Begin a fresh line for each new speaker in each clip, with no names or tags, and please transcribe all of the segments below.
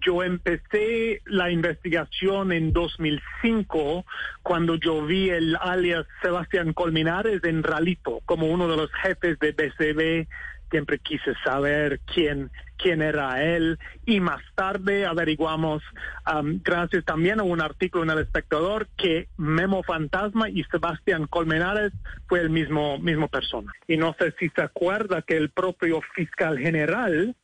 Yo empecé la investigación en 2005 cuando yo vi el alias Sebastián Colmenares en Ralito como uno de los jefes de BCB. Siempre quise saber quién, quién era él y más tarde averiguamos, um, gracias también a un artículo en El Espectador, que Memo Fantasma y Sebastián Colmenares fue el mismo, mismo persona. Y no sé si se acuerda que el propio fiscal general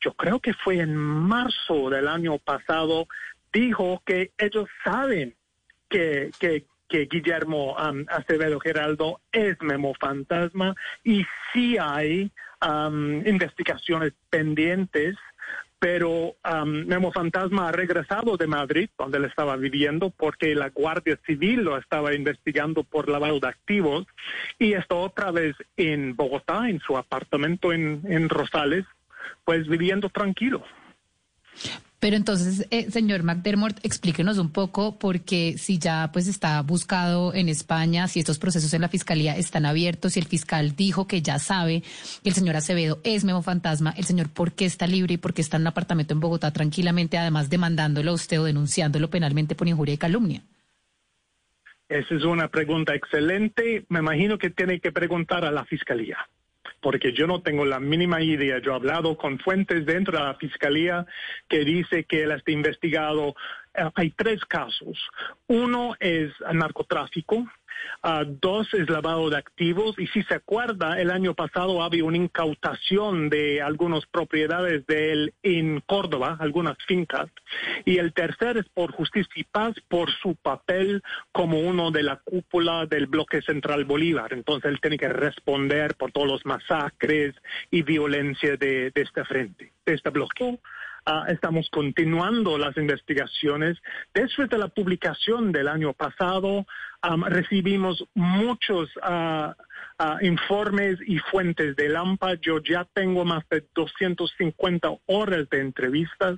yo creo que fue en marzo del año pasado, dijo que ellos saben que, que, que Guillermo um, Acevedo Geraldo es Memo Fantasma y sí hay um, investigaciones pendientes pero um, Memo Fantasma ha regresado de Madrid, donde él estaba viviendo, porque la Guardia Civil lo estaba investigando por lavado de activos, y está otra vez en Bogotá, en su apartamento en, en Rosales, pues viviendo tranquilo.
Pero entonces, eh, señor McDermott, explíquenos un poco, porque si ya pues está buscado en España, si estos procesos en la fiscalía están abiertos, si el fiscal dijo que ya sabe que el señor Acevedo es Memo Fantasma, el señor por qué está libre y por qué está en un apartamento en Bogotá tranquilamente, además demandándolo a usted o denunciándolo penalmente por injuria y calumnia.
Esa es una pregunta excelente. Me imagino que tiene que preguntar a la fiscalía porque yo no tengo la mínima idea. Yo he hablado con fuentes dentro de la fiscalía que dice que él está investigado. Eh, hay tres casos. Uno es narcotráfico, Uh, dos es lavado de activos y si se acuerda, el año pasado había una incautación de algunas propiedades de él en Córdoba, algunas fincas. Y el tercer es por justicia y paz por su papel como uno de la cúpula del bloque central Bolívar. Entonces él tiene que responder por todos los masacres y violencia de, de este frente, de este bloque. Uh, estamos continuando las investigaciones. Después de la publicación del año pasado, recibimos muchos uh, uh, informes y fuentes de LAMPA. Yo ya tengo más de 250 horas de entrevistas.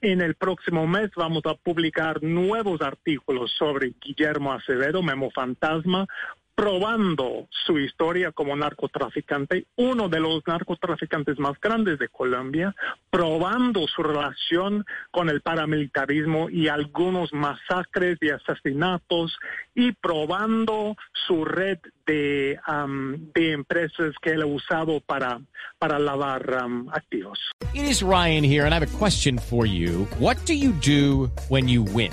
en el próximo mes vamos a publicar nuevos artículos sobre Guillermo Acevedo, Memo Fantasma, probando su historia como narcotraficante, uno de los narcotraficantes más grandes de Colombia, probando su relación con el paramilitarismo y algunos masacres y asesinatos y probando su red de, um, de empresas que él ha usado para, para lavar um, activos.
It is Ryan here and I have a question for you. What do you do when you win?